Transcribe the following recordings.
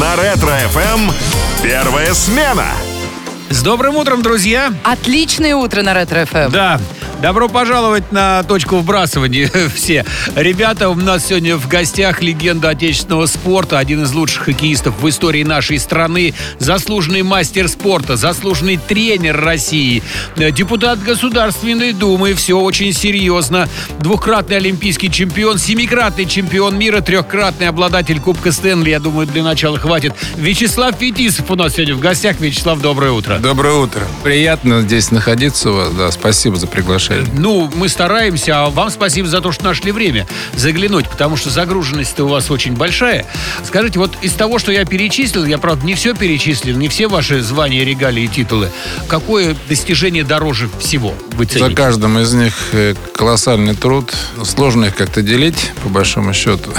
На Ретро-ФМ первая смена. С добрым утром, друзья! Отличное утро на Ретро-ФМ. Да, добро пожаловать на точку вбрасывания все. Ребята, у нас сегодня в гостях легенда отечественного спорта, один из лучших хоккеистов в истории нашей страны, заслуженный мастер спорта, заслуженный тренер России, э, депутат Государственной Думы, все очень серьезно, двухкратный олимпийский чемпион, семикратный чемпион мира, трехкратный обладатель Кубка Стэнли, я думаю, для начала хватит. Вячеслав Фетисов у нас сегодня в гостях. Вячеслав, доброе утро. Доброе утро. Приятно здесь находиться у вас. Да, спасибо за приглашение. Ну, мы стараемся, а вам спасибо за то, что нашли время заглянуть, потому что загруженность-то у вас очень большая. Скажите, вот из того, что я перечислил, я, правда, не все перечислил, не все ваши звания, регалии и титулы, какое достижение дороже всего вы цените? За каждым из них э, колоссальный труд. Сложно их как-то делить, по большому счету.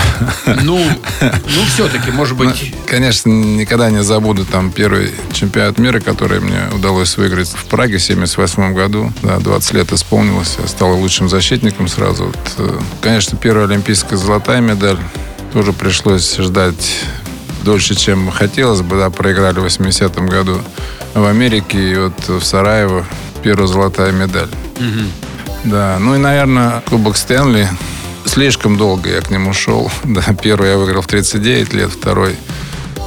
Ну, ну все-таки, может быть... Ну, конечно, никогда не забуду там первый чемпионат мира, который мне удалось выиграть в Праге в 78 году. Да, 20 лет исполнилось. Я стал лучшим защитником сразу. Вот, э, конечно, первая олимпийская золотая медаль. Тоже пришлось ждать дольше, чем хотелось бы. Да, проиграли в 80-м году в Америке. И вот в Сараево первая золотая медаль. Да, ну и, наверное, Кубок Стэнли. Слишком долго я к нему шел. Да, первый я выиграл в 39 лет, второй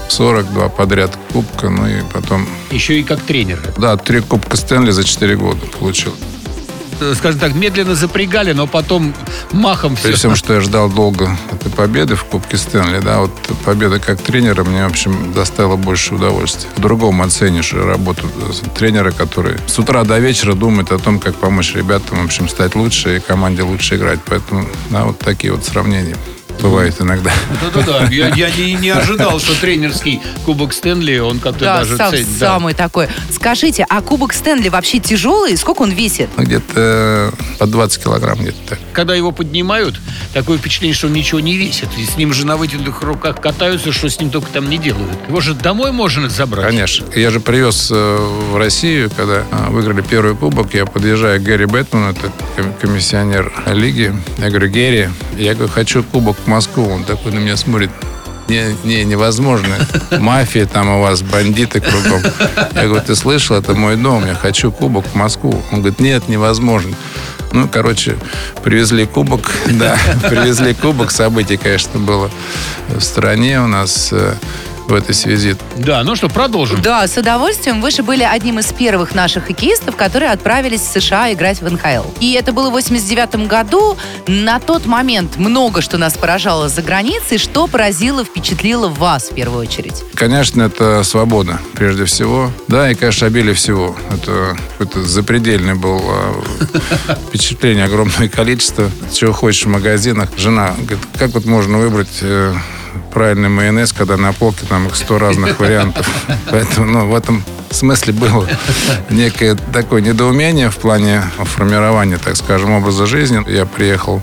42 подряд кубка, ну и потом... Еще и как тренер. Да, три кубка Стэнли за 4 года получил. Э, Скажем так, медленно запрягали, но потом махом При все. всем, что я ждал долго этой победы в Кубке Стэнли, да, вот победа как тренера мне, в общем, доставила больше удовольствия. По-другому оценишь работу тренера, который с утра до вечера думает о том, как помочь ребятам, в общем, стать лучше и команде лучше играть. Поэтому, да, вот такие вот сравнения бывают иногда. Да-да-да, я, я не, не ожидал, что тренерский Кубок Стэнли, он как-то Да, даже сам- ценит. Да. самый такой. Скажите, а Кубок Стэнли вообще тяжелый? Сколько он весит? Ну, Где-то э, по 20 килограмм где-то. Когда его поднимают, такое впечатление, что он ничего не весит. И с ним же на вытянутых руках катаются, что с ним только там не делают. Его же домой можно забрать. Конечно. Я же привез э, в Россию, когда э, выиграли первый кубок, я подъезжаю к Гэри Бэтмену, это ком- комиссионер лиги. Я говорю, Гэри, я говорю, хочу кубок Москву. Он такой на меня смотрит. Не, не, невозможно. Мафия там у вас, бандиты кругом. Я говорю, ты слышал, это мой дом, я хочу кубок в Москву. Он говорит, нет, невозможно. Ну, короче, привезли кубок, да, привезли кубок. Событий, конечно, было в стране у нас э, в этой связи. Да, ну что, продолжим. Да, с удовольствием. Вы же были одним из первых наших хоккеистов, которые отправились в США играть в НХЛ. И это было в 89 году. На тот момент много что нас поражало за границей. Что поразило, впечатлило вас в первую очередь? Конечно, это свобода, прежде всего. Да, и, конечно, обилие всего. Это какое-то запредельное было а, впечатление, огромное количество. Чего хочешь в магазинах. Жена говорит, как вот можно выбрать э, правильный майонез, когда на полке там их сто разных вариантов. Поэтому, ну, в этом смысле было некое такое недоумение в плане формирования, так скажем, образа жизни. Я приехал,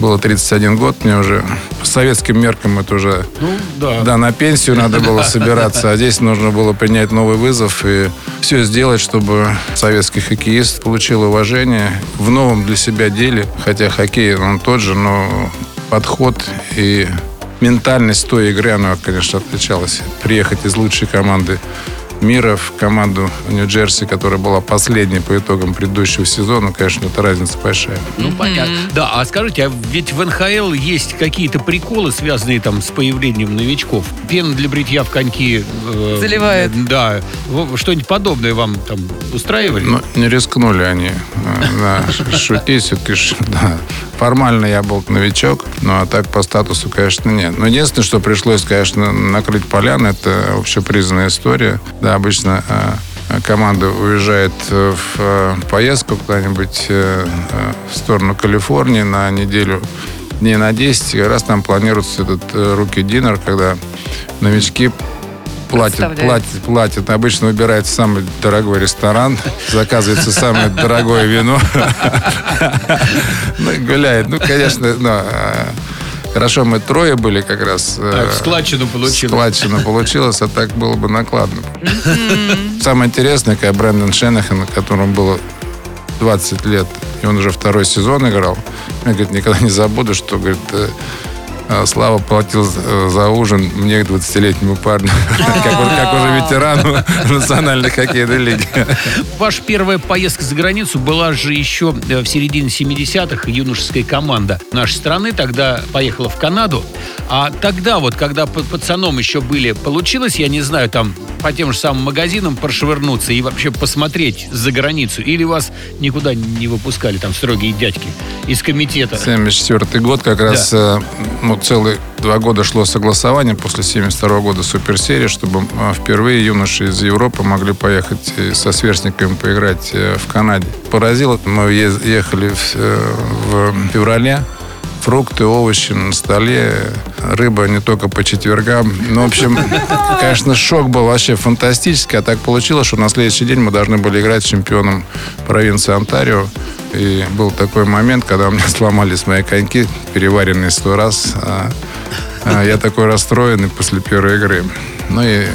было 31 год, мне уже по советским меркам это уже Ну, да. да, на пенсию надо было собираться, а здесь нужно было принять новый вызов и все сделать, чтобы советский хоккеист получил уважение в новом для себя деле. Хотя хоккей, он тот же, но подход и ментальность той игры, она, конечно, отличалась. Приехать из лучшей команды мира в команду Нью-Джерси, которая была последней по итогам предыдущего сезона, конечно, это разница большая. Ну, понятно. Да, а скажите, а ведь в НХЛ есть какие-то приколы, связанные там с появлением новичков? Пена для бритья в коньки. э, Заливают. Да. Во- Что-нибудь подобное вам там устраивали? Ну, не рискнули они э, да, шутить. Все-таки да. Формально я был новичок, ну а так по статусу, конечно, нет. Но единственное, что пришлось, конечно, накрыть поляны, это общепризнанная история. Да, обычно э, команда уезжает в э, поездку куда-нибудь э, в сторону Калифорнии на неделю дней на 10, и раз там планируется этот руки динер, когда новички платят, Представляю. платят, платят. Обычно выбирается самый дорогой ресторан, заказывается самое дорогое вино. Ну, гуляет. Ну, конечно, хорошо, мы трое были как раз. э, Так, складчину получилось. Складчина получилось, а так было бы накладно. Самое интересное, как Брэндон Шенахан, которому было 20 лет, и он уже второй сезон играл. Я, говорит, никогда не забуду, что, говорит, э, Слава платил за за ужин мне, 20-летнему парню, как уже- ветерану национальной хоккейной лиги. Ваша первая поездка за границу была же еще э, в середине 70-х. Юношеская команда нашей страны тогда поехала в Канаду. А тогда вот, когда пацаном еще были, получилось, я не знаю, там по тем же самым магазинам прошвырнуться и вообще посмотреть за границу? Или вас никуда не выпускали там строгие дядьки из комитета? 74 год как раз э, ну, целые два года шло согласование после 72 года суперсерии, чтобы э, впервые юноши из Европы могли поехать э, со сверстниками поиграть э, в Канаде. Поразило, мы ехали в, э, в феврале, фрукты, овощи на столе, рыба не только по четвергам. Ну, в общем, конечно, шок был вообще фантастический. А так получилось, что на следующий день мы должны были играть с чемпионом провинции Онтарио. И был такой момент, когда у меня сломались мои коньки, переваренные сто раз. А, а я такой расстроенный после первой игры. Ну и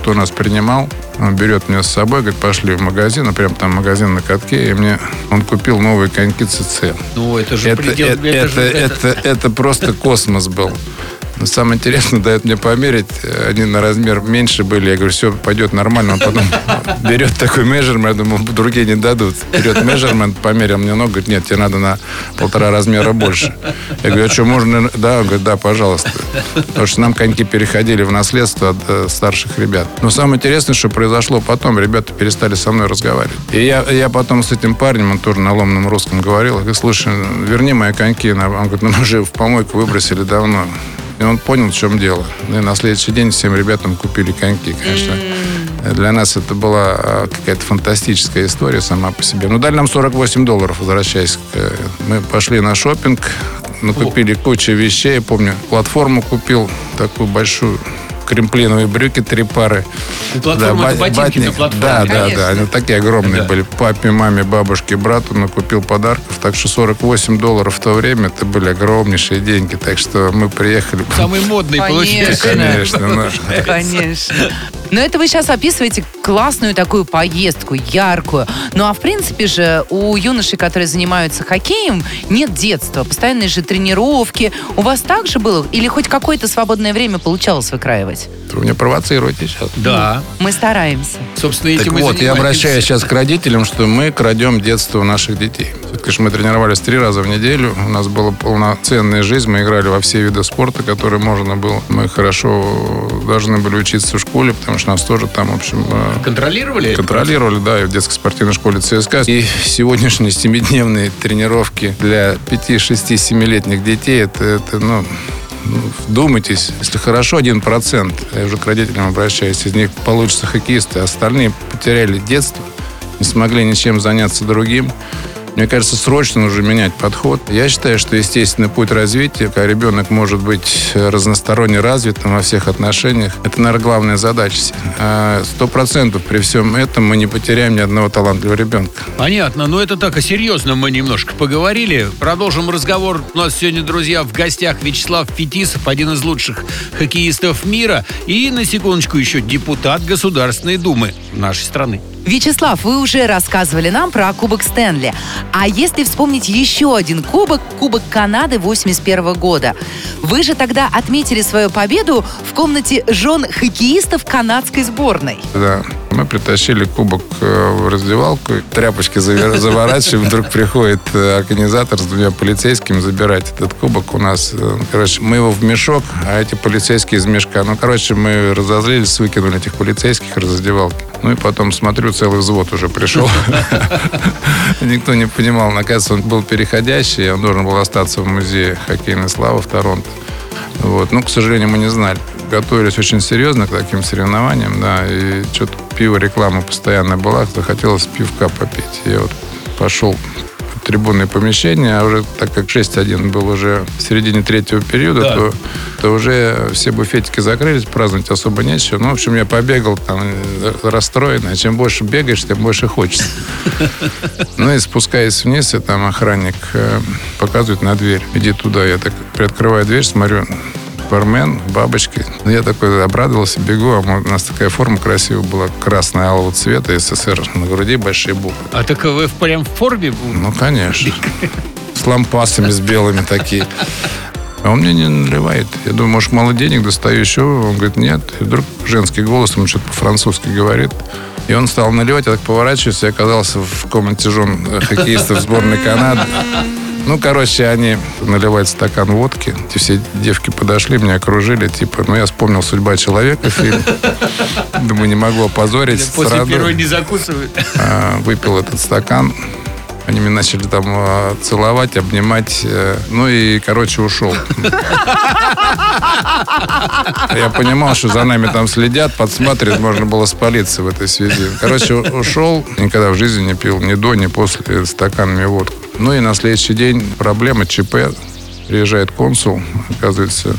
кто нас принимал, он берет меня с собой, говорит, пошли в магазин, а прям там магазин на катке, и мне он купил новые коньки ЦЦ. Ну, это же Это, предел... это, это же- это, это, это просто космос был. Но самое интересное, дает мне померить. Они на размер меньше были. Я говорю, все, пойдет нормально. Он потом берет такой межермент, я думаю, другие не дадут. Берет межермент, померил мне ногу, говорит, нет, тебе надо на полтора размера больше. Я говорю, а что, можно? Да, он говорит, да, пожалуйста. Потому что нам коньки переходили в наследство от э, старших ребят. Но самое интересное, что произошло потом, ребята перестали со мной разговаривать. И я, я потом с этим парнем, он тоже на ломаном русском говорил, я говорю, слушай, верни мои коньки. Он говорит, ну мы уже в помойку выбросили давно. И он понял, в чем дело. Ну И на следующий день всем ребятам купили коньки, конечно. Для нас это была а, какая-то фантастическая история сама по себе. Ну, дали нам 48 долларов, возвращаясь. к, э, Мы пошли на шопинг, накупили кучу вещей. Я помню, платформу купил, такую большую, кремплиновые брюки, три пары. Платформа, это ба- ботинки на батник. платформе. Да, да, Конечно. да. Они такие огромные Да. были. Папе, маме, бабушке, брату накупил подарков. Так что 48 долларов в то время это были огромнейшие деньги. Так что мы приехали. Самый модный получился. Конечно, ну. Конечно. Но это вы сейчас описываете классную такую поездку, яркую. Ну а в принципе же у юношей, которые занимаются хоккеем, нет детства. Постоянные же тренировки. У вас так же было? Или хоть какое-то свободное время получалось выкраивать? Вы меня провоцируете сейчас. Да. Мы стараемся. Собственно, Так этим и вот, я обращаюсь сейчас к родителям, что мы крадем детство у наших детей. Все-таки мы тренировались три раза в неделю. У нас была полноценная жизнь. Мы играли во все виды спорта, которые можно было. Мы хорошо должны были учиться в школе, потому что нас тоже там, в общем, э, Контролировали? Контролировали, да, и в детской спортивной школе ЦСКА. И сегодняшние семидневные тренировки для 5, 6, 7-летних детей, это, это ну, ну, вдумайтесь, если хорошо 1%, я уже к родителям обращаюсь, из них получатся хоккеисты, остальные потеряли детство, не смогли ничем заняться другим. Мне кажется, срочно нужно менять подход. Я считаю, что естественный путь развития, когда ребенок может быть разносторонне развитым во всех отношениях, это, наверное, главная задача. А Сто процентов при всем этом мы не потеряем ни одного талантливого ребенка. Понятно, но это так, а серьезно мы немножко поговорили. Продолжим разговор. У нас сегодня, друзья, в гостях Вячеслав Фетисов, один из лучших хоккеистов мира. И, на секундочку, еще депутат Государственной Думы нашей страны. Вячеслав, вы уже рассказывали нам про Кубок Стэнли. А если вспомнить еще один кубок, Кубок Канады 81 года. Вы же тогда отметили свою победу в комнате жен хоккеистов канадской сборной. Да. Мы притащили кубок э, в раздевалку, тряпочки заворачиваем, вдруг приходит э, организатор с двумя полицейскими забирать этот кубок у нас. Э, Короче, мы его в мешок, а эти полицейские из мешка. Ну, короче, мы разозлились, выкинули этих полицейских из раздевалки. Ну и потом смотрю, целый взвод уже пришел. Никто не понимал, оказывается, он был переходящий, он должен был остаться в музее хоккейной славы в Торонто. Вот. Ну, к сожалению, мы не знали. Готовились очень серьезно к таким соревнованиям, да, и что-то пиво, реклама постоянно была, захотелось пивка попить. Я вот пошел в трибунное помещение, а уже так как 6-1 был уже в середине третьего периода, Да. то, то уже все буфетики закрылись, праздновать особо нечего. Ну, в общем, я побегал там э, расстроенный. А чем больше бегаешь, тем больше хочется. Ну и спускаясь вниз, и там охранник э, показывает на дверь. Иди туда. Я так приоткрываю дверь, смотрю, бармен, бабочки. Ну, Я такой обрадовался, бегу, а у нас такая форма красивая была, красная алого цвета, СССР, на груди большие буквы. А так вы прям в форме? Ну, конечно. С лампасами, с белыми такие. А он мне не наливает. Я думаю, может, мало денег достаю еще? Он говорит, нет. И вдруг женский голос ему что-то по-французски говорит. И он стал наливать, я так поворачиваюсь, и оказался в комнате жен э, хоккеистов сборной Канады. Ну, короче, они наливают стакан водки. Эти все девки подошли, меня окружили. Типа, ну, я вспомнил «Судьба человека» фильм. Думаю, не могу опозорить После страну. первой не закусывают. А, Выпил этот стакан. Они меня начали там а, целовать, обнимать. э, Ну и, короче, ушел. Я понимал, что за нами там следят, подсматривают, можно было спалиться в этой связи. Короче, ушел. Никогда в жизни не пил ни до, ни после стаканами водку. Ну и на следующий день проблема ЧП. Приезжает консул, оказывается,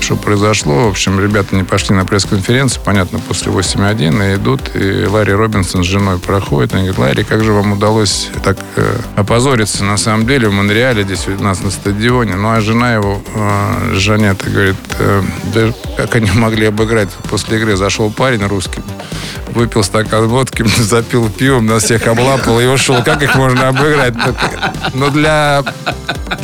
что произошло. В общем, ребята не пошли на пресс-конференцию, понятно, после 8.1, и идут, и Ларри Робинсон с женой проходит. Они говорят, Ларри, как же вам удалось так э, опозориться, на самом деле, в Монреале, здесь у нас на стадионе. Ну, а жена его, э, Жанетта, говорит, э, да как они могли обыграть? После игры зашел парень русский, выпил стакан водки, запил пивом, нас всех облапал и ушел. Как их можно обыграть? Ну, для,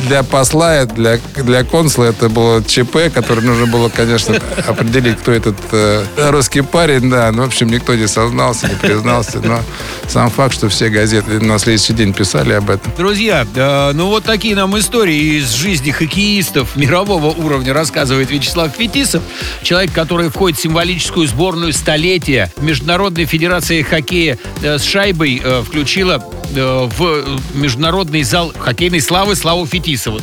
для посла, для, для консула это было ЧП, который нужно было, конечно, определить, кто этот э, русский парень, да. Ну, в общем, никто не сознался, не признался. Но сам факт, что все газеты на следующий день писали об этом. Друзья, э, ну вот такие нам истории из жизни хоккеистов мирового уровня расказывает Вячеслав Фетисов. Человек, который входит в символическую сборную столетия. Международная федерация хоккея э, с шайбой э, включила э, в международный зал хоккейной славы Славу Фетисова.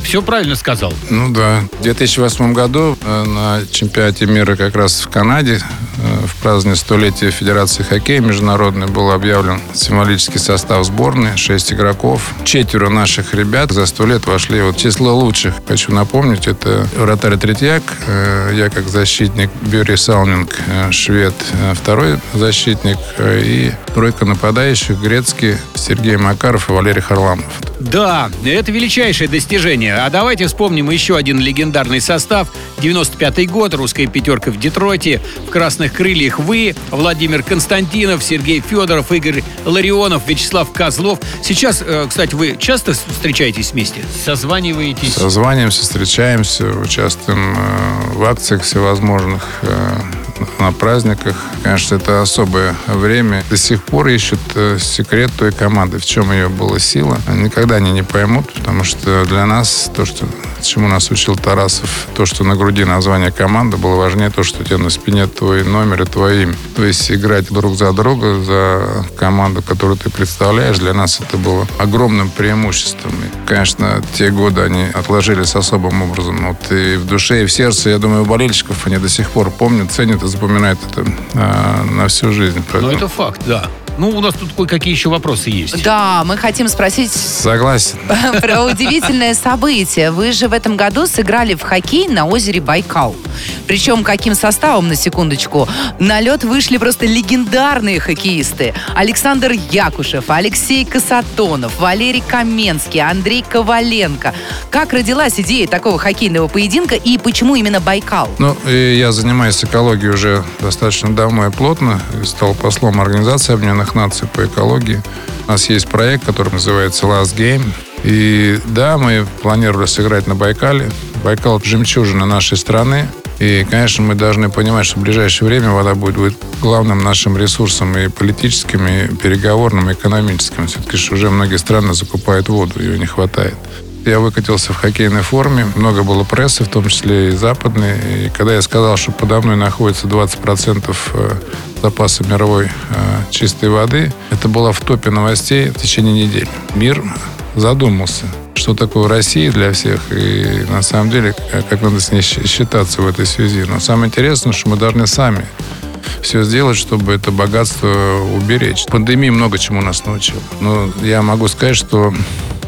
Все правильно сказал. Ну да. В 2008 году э, на чемпионате мира как раз в Канаде в празднование столетия Федерации хоккея международной был объявлен символический состав сборной. Шесть игроков. Четверо наших ребят за сто лет вошли в число лучших. Хочу напомнить, это вратарь Третьяк, э, я как защитник, Бюри Салминг, э, швед, э, второй защитник э, и тройка нападающих, грецкий, Сергей Макаров и Валерий Харламов. Да, это величайшее достижение. А давайте вспомним еще один легендарный состав. 95-й год, русская пятерка в Детройте. В «Красных крыльях» вы, Владимир Константинов, Сергей Федоров, Игорь Ларионов, Вячеслав Козлов. Сейчас, э, кстати, вы часто встречаетесь вместе? Созваниваетесь? Созваниваемся, встречаемся, участвуем э, в акциях всевозможных, э, на праздниках. Конечно, это особое время. До сих пор ищут э, секрет той команды, в чем ее была сила. Никогда они не поймут, потому что для нас то, что чему нас учил Тарасов, то, что на груди название команды, было важнее то, что у тебя на спине твой номер и твое имя. То есть играть друг за друга, за команду, которую ты представляешь, для нас это было огромным преимуществом. И, конечно, те годы они отложились особым образом. Вот и в душе, и в сердце, я думаю, болельщиков они до сих пор помнят, ценят и запоминают это а, на всю жизнь. Ну, Поэтому это факт, да. Ну, у нас тут кое-какие еще вопросы есть. Да, мы хотим спросить Согласен. про удивительное событие. Вы же в этом году сыграли в хоккей на озере Байкал. Причем каким составом, на секундочку? На лед вышли просто легендарные хоккеисты. Александр Якушев, Алексей Касатонов, Валерий Каменский, Андрей Коваленко. Как родилась идея такого хоккейного поединка и почему именно Байкал? Ну, я занимаюсь экологией уже достаточно давно и плотно. Стал послом Организации Объединенных Наций по экологии. У нас есть проект, который называется Last Game. И да, мы планировали сыграть на Байкале. Байкал – жемчужина нашей страны. И, конечно, мы должны понимать, что в ближайшее время вода будет, будет главным нашим ресурсом и политическим, и переговорным, и экономическим. Все-таки же уже многие страны закупают воду, ее не хватает. Я выкатился в хоккейной форме. Много было прессы, в том числе и западной. И когда я сказал, что подо мной находится 20% э, запаса мировой э, чистой воды, это было в топе новостей в течение недели. Мир задумался, что такое Россия для всех, и на самом деле, как как надо с ней считаться в этой связи. Но самое интересное, что мы должны сами все сделать, чтобы это богатство уберечь. Пандемия много чему нас научила. Но я могу сказать, что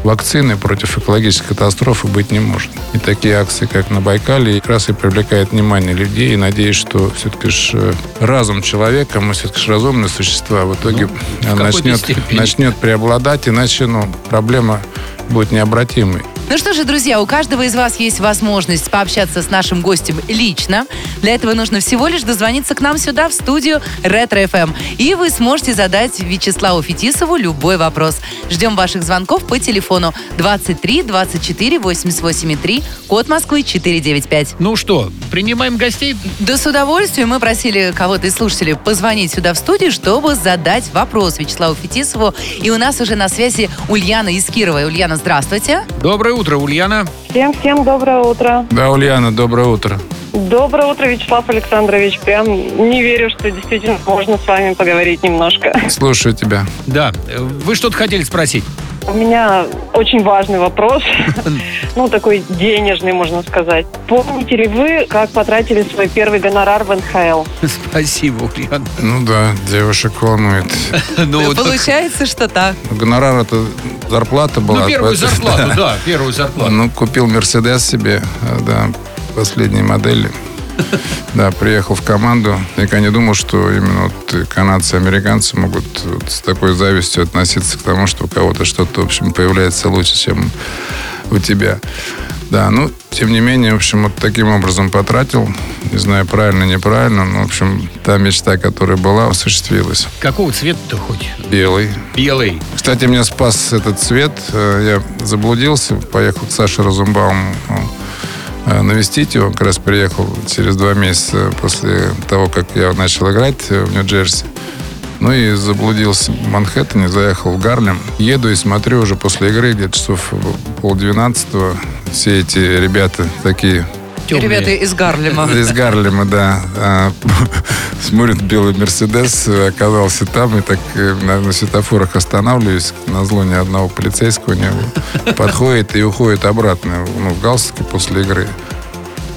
вакцины против экологической катастрофы быть не может. И такие акции, как на Байкале, как раз и привлекают внимание людей. И надеюсь, что все-таки ж э, разум человека, мы все-таки ж разумные существа, в итоге Ну, в какой-то начнет, степени. начнет преобладать, иначе ну, проблема будет необратимой. Ну что же, друзья, у каждого из вас есть возможность пообщаться с нашим гостем лично. Для этого нужно всего лишь дозвониться к нам сюда, в студию Ретро FM. И вы сможете задать Вячеславу Фетисову любой вопрос. Ждем ваших звонков по телефону 23 24 88 3, код Москвы 495. Ну что, принимаем гостей? Да с удовольствием мы просили кого-то из слушателей позвонить сюда в студию, чтобы задать вопрос Вячеславу Фетисову. И у нас уже на связи Ульяна из Кирова. Ульяна, здравствуйте. Доброе утро, Ульяна. Всем-всем доброе утро. Да, Ульяна, доброе утро. Доброе утро, Вячеслав Александрович. Прям не верю, что действительно можно с вами поговорить немножко. Слушаю тебя. Да, вы что-то хотели спросить? У меня очень важный вопрос. Ну, такой денежный, можно сказать. Помните ли вы, как потратили свой первый гонорар в НХЛ? Спасибо, Ульяна. Ну да, девушек волнует. Ну, Получается, что так. Гонорар это зарплата была. ну, первую зарплату, да, первую зарплату. Ну, купил Мерседес себе, э, да, последней модели. Да, приехал в команду. Я не думал, что именно вот канадцы и американцы могут вот с такой завистью относиться к тому, что у кого-то что-то, в общем, появляется лучше, чем у тебя. Да, ну, тем не менее, в общем, вот таким образом потратил. Не знаю, правильно, неправильно, но, в общем, та мечта, которая была, осуществилась. Какого цвета-то хоть? Белый. Белый. Кстати, меня спас этот цвет. Э, Я заблудился, поехал к Саше Розенбауму э, навестить его. Как раз приехал через два месяца после того, как я начал играть э, в Нью-Джерси. Ну и заблудился в Манхэттене, заехал в Гарлем. Еду и смотрю уже после игры, где-то часов полдвенадцатого. Все эти ребята такие Темные. Ребята из Гарлема. из Гарлема, да. А, Смотрит белый Мерседес, оказался там, и так э, на, на светофорах останавливаюсь. На зло ни одного полицейского не было. Подходит и уходит обратно, ну, в галстуке после игры.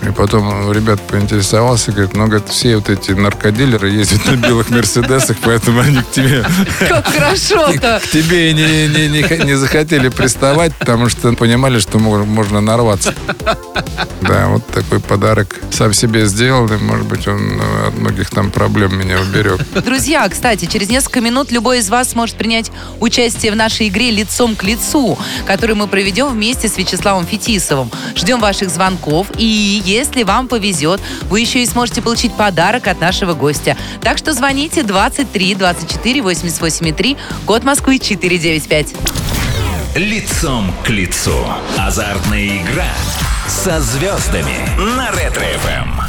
И потом ребят поинтересовался, говорит, ну, говорит, все вот эти наркодилеры ездят на белых Мерседесах, поэтому они к тебе, Как хорошо-то. к тебе и не, не, не, не захотели приставать, потому что понимали, что мо- можно нарваться. Да, вот такой подарок сам себе сделал, и, может быть, он э, от многих там проблем меня уберег. Друзья, кстати, через несколько минут любой из вас сможет принять участие в нашей игре «Лицом к лицу», которую мы проведем вместе с Вячеславом Фетисовым. Ждем ваших звонков, и если вам повезет, вы еще и сможете получить подарок от нашего гостя. Так что звоните 23 24 88 3, код Москвы 495. Лицом к лицу. Азартная игра со звездами на Ретро-ФМ.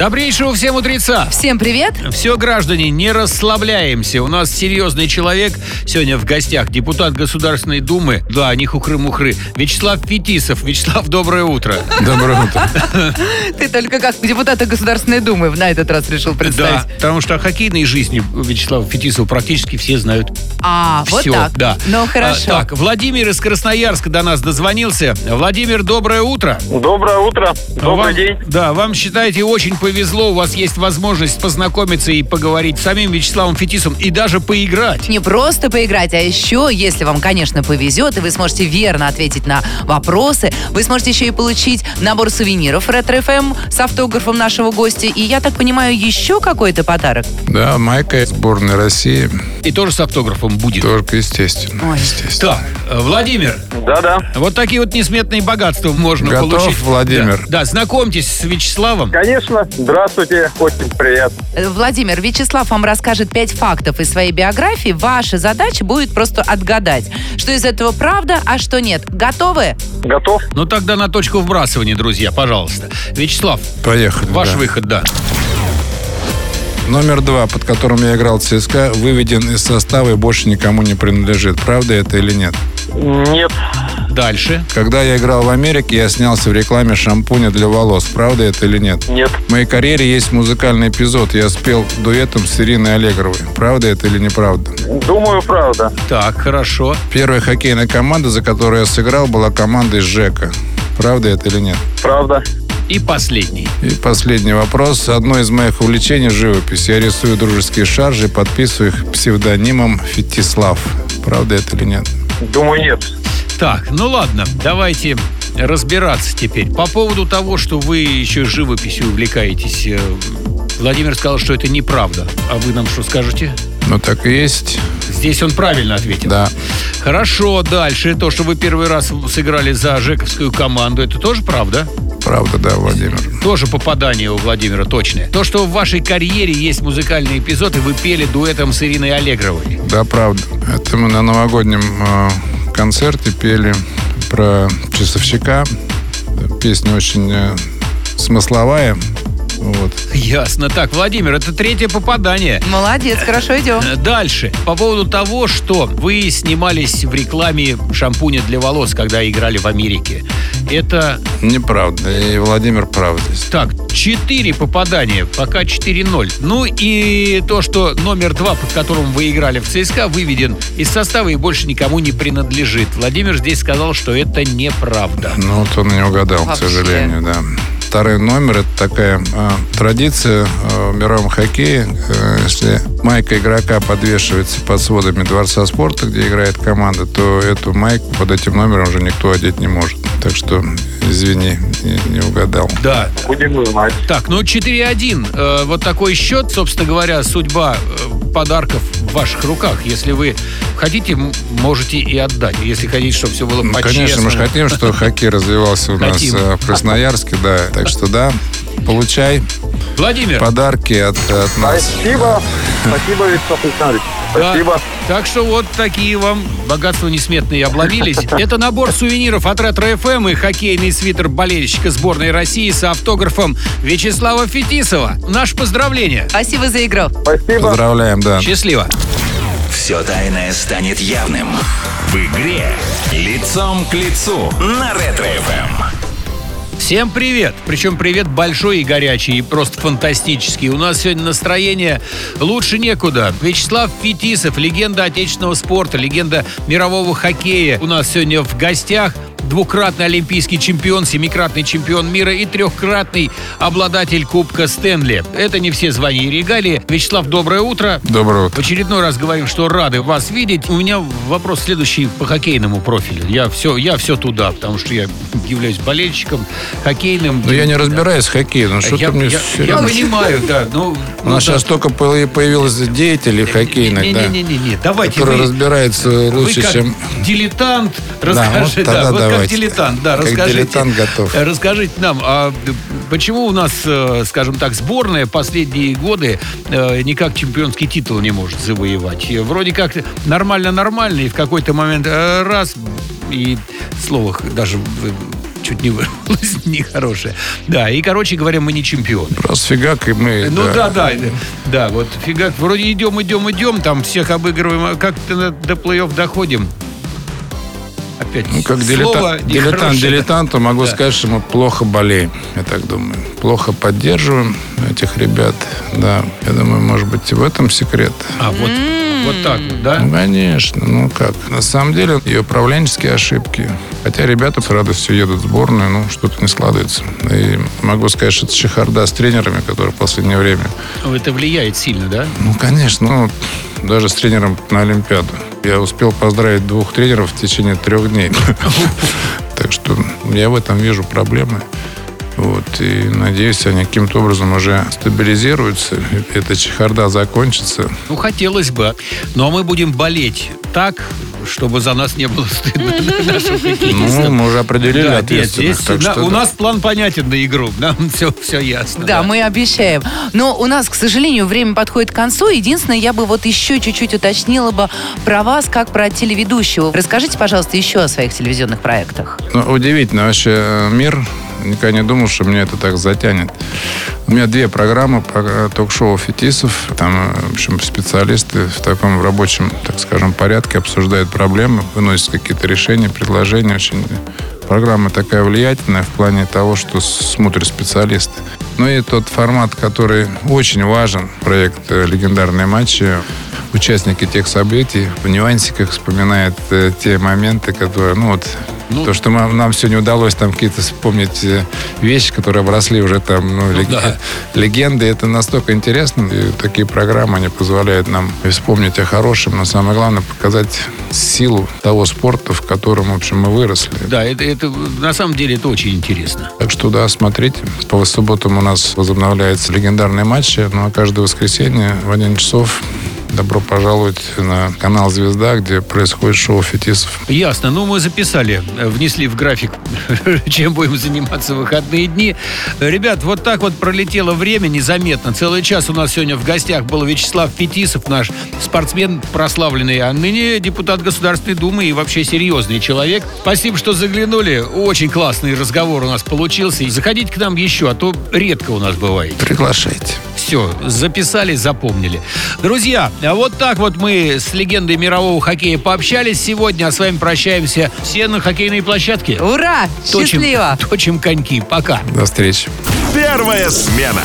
Добрейшего всем утреца. Всем привет! Все, граждане, не расслабляемся. У нас серьезный человек сегодня в гостях. Депутат Государственной Думы. Да, не хухры-мухры. Вячеслав Фетисов. Вячеслав, доброе утро. Доброе утро. Ты только как депутата Государственной Думы на этот раз решил Да, представить. потому что о хоккейной жизни Вячеслава Фетисова практически все знают А, вот все. так. Да. Ну, хорошо. А, так, Владимир из Красноярска до нас дозвонился. Владимир, доброе утро. Доброе утро. Добрый Вам- день. Да, вам, считаете, очень повезло. У вас есть возможность познакомиться и поговорить с самим Вячеславом Фетисовым и даже поиграть. Не просто поиграть, а еще, если вам, конечно, повезет, и вы сможете верно ответить на вопросы, вы сможете еще и получить набор сувениров Ретро ФМ с автографом нашего гостя. И я так понимаю, еще какой-то подарок. Да, майка сборной России. И тоже с автографом будет. Только естественно. Ой. естественно. Так, э, Владимир, Да-да. вот такие вот несметные богатства можно Готов, получить. Владимир? Да, да, знакомьтесь с Вячеславом. Конечно. Здравствуйте. Очень приятно. Э, Владимир, Вячеслав вам расскажет пять фактов из своей биографии. Ваша задача будет просто отгадать, что из этого правда, а что нет. Готовы? Готов? Ну тогда на точку вбрасывания, друзья, пожалуйста. Вячеслав, Поехали. ваш да. выход, да. Номер два, под которым я играл ЦСКА, выведен из состава и больше никому не принадлежит. Правда это или нет? Нет. Дальше. Когда я играл в Америке, я снялся в рекламе шампуня для волос. Правда это или нет? Нет. В моей карьере есть музыкальный эпизод. Я спел дуэтом с Ириной Аллегровой. Правда это или неправда? Думаю, правда. Так, хорошо. Первая хоккейная команда, за которую я сыграл, была командой Жека. Правда это или нет? Правда. И последний. И последний вопрос. Одно из моих увлечений – живопись. Я рисую дружеские шаржи подписываю их псевдонимом Фетислав. Правда это или нет? Думаю, нет. Так, ну ладно, давайте разбираться теперь. По поводу того, что вы еще живописью увлекаетесь, э, Владимир сказал, что это неправда. А вы нам что скажете? Ну так и есть. Здесь он правильно ответил. Да. Хорошо, дальше. То, что вы первый раз сыграли за Жековскую команду, это тоже правда? Правда, да, Владимир. Тоже попадание у Владимира точное. То, что в вашей карьере есть музыкальный эпизод, и вы пели дуэтом с Ириной Аллегровой. Да, правда. Это мы на новогоднем э, концерте пели про часовщика. Песня очень э, смысловая. Вот. Ясно. Так, Владимир, это третье попадание. Молодец, хорошо идем. Э, Дальше. По поводу того, что вы снимались в рекламе шампуня для волос, когда играли в Америке. Это Неправда. И Владимир прав здесь. Так, 4 попадания, пока 4-0. Ну и то, что номер 2, под которым вы играли в ЦСКА, выведен из состава и больше никому не принадлежит. Владимир здесь сказал, что это неправда. Ну, вот он не угадал, Вообще. к сожалению, да. Второй номер – это такая э, традиция э, в мировом хоккее. Э, если майка игрока подвешивается под сводами Дворца спорта, где играет команда, то эту майку под этим номером уже никто одеть не может. Так что, извини, не, не угадал. Да. Будем знать. Так, ну 4-1. Э, вот такой счет, собственно говоря, судьба э, подарков в ваших руках. Если вы хотите, можете и отдать. Если хотите, чтобы все было Ну, по-честному. конечно, мы же хотим, чтобы хоккей развивался у нас э, в Красноярске, да. Так что, да, получай Владимир, подарки от, от нас. Спасибо. Спасибо, Виктор Александрович. Да. Спасибо. Так что вот такие вам богатства несметные обломились. Это набор сувениров от Ретро ФМ и хоккейный свитер болельщика сборной России с автографом Вячеслава Фетисова. Наше поздравление. Спасибо за игру. Спасибо. Поздравляем, да. Счастливо. Все тайное станет явным в игре «Лицом к лицу» на Ретро-ФМ. Всем привет! Причем привет большой и горячий, и просто фантастический. У нас сегодня настроение лучше некуда. Вячеслав Фетисов, легенда отечественного спорта, легенда мирового хоккея. У нас сегодня в гостях двукратный олимпийский чемпион, семикратный чемпион мира и трехкратный обладатель Кубка Стэнли. Это не все звания и регалии. Вячеслав, доброе утро. Доброе В утро. очередной раз говорим, что рады вас видеть. У меня вопрос следующий по хоккейному профилю. Я все, я все туда, потому что я являюсь болельщиком хоккейным. Ну, я не разбираюсь в хоккее, ну что ты мне я- я понимаю, да. Ну, У ну, нас да. сейчас только появ- появилось деятелей хоккейных, да, Не-не-не, давайте разбираются вы лучше, чем... дилетант, вот расскажите, да, вот как давайте. дилетант, да, Как расскажите. дилетант готов. Э, Расскажите нам, а почему у нас, э, скажем так, сборная последние годы э, никак чемпионский титул не может завоевать? Вроде как нормально-нормально, и в какой-то момент раз, и слово х- даже чуть не вырвалось нехорошее. Да, и, короче говоря, мы не чемпионы. Просто фигак, и мы... Ну да, да, да, да, вот фигак, вроде идем, идем, идем, там всех обыгрываем, а как-то до плей-офф доходим. Опять Ну, как слово дилетант, дилетант дилетанту могу Да. сказать, что мы плохо болеем, я так думаю. Плохо поддерживаем этих ребят, да. Я думаю, может быть, и в этом секрет. А, вот, вот так вот, да? Ну, конечно, ну как. На самом деле, и управленческие ошибки. Хотя ребята с радостью едут в сборную, ну, что-то не складывается. И могу сказать, что это чехарда с тренерами, которые в последнее время... Ну, Это влияет сильно, да? Ну, конечно, ну, даже с тренером на Олимпиаду. Я успел поздравить двух тренеров в течение трех дней. Так что я в этом вижу проблемы. Вот, и надеюсь, они каким-то образом уже стабилизируются. Эта чехарда закончится. Ну, хотелось бы. Но мы будем болеть так, чтобы за нас не было стыдно Ну, мы уже определили Да, нет, ответственных. здесь так на- что у да. нас план понятен на игру. Нам все, все ясно. Да, мы обещаем. Но у нас, к сожалению, время подходит к концу. Единственное, я бы вот еще чуть-чуть уточнила бы про вас, как про телеведущего. Расскажите, пожалуйста, еще о своих телевизионных проектах. Ну, удивительно вообще э, мир. Никогда не думал, что меня это так затянет. У меня две программы про ток-шоу «Фетисов». Там, э, в общем, специалисты в таком рабочем, так скажем, порядке обсуждают проблемы, выносят какие-то решения, предложения. Очень программа такая влиятельная в плане того, что смотрят специалисты. Ну и тот формат, который очень важен, проект э, «Легендарные матчи», участники тех событий в нюансиках вспоминают э, те моменты, которые, ну вот, Ну, то, что мы- нам сегодня удалось там какие-то вспомнить э, вещи, которые обросли уже там, ну, лег- да. легенды, это настолько интересно. И такие программы, они позволяют нам вспомнить о хорошем, но самое главное показать силу того спорта, в котором, в общем, мы выросли. Да, это, это на самом деле это очень интересно. Так что, да, смотрите. По субботам у нас возобновляются легендарные матчи. Ну, а каждое воскресенье в 11 часов добро пожаловать на канал «Звезда», где происходит шоу фетисов. Ясно. Ну, мы записали, внесли в график, чем будем заниматься в выходные дни. Ребят, вот так вот пролетело время незаметно. Целый час у нас сегодня в гостях был Вячеслав Фетисов, наш спортсмен прославленный, а ныне депутат Государственной Думы и вообще серьезный человек. Спасибо, что заглянули. Очень классный разговор у нас получился. И заходите к нам еще, а то редко у нас бывает. Приглашайте. Все, записали, запомнили. Друзья, а вот так вот мы с легендой мирового хоккея пообщались сегодня, а с вами прощаемся все на хоккейной площадке. Ура! Точим- Счастливо! Точим коньки. Пока. До встречи. Первая смена.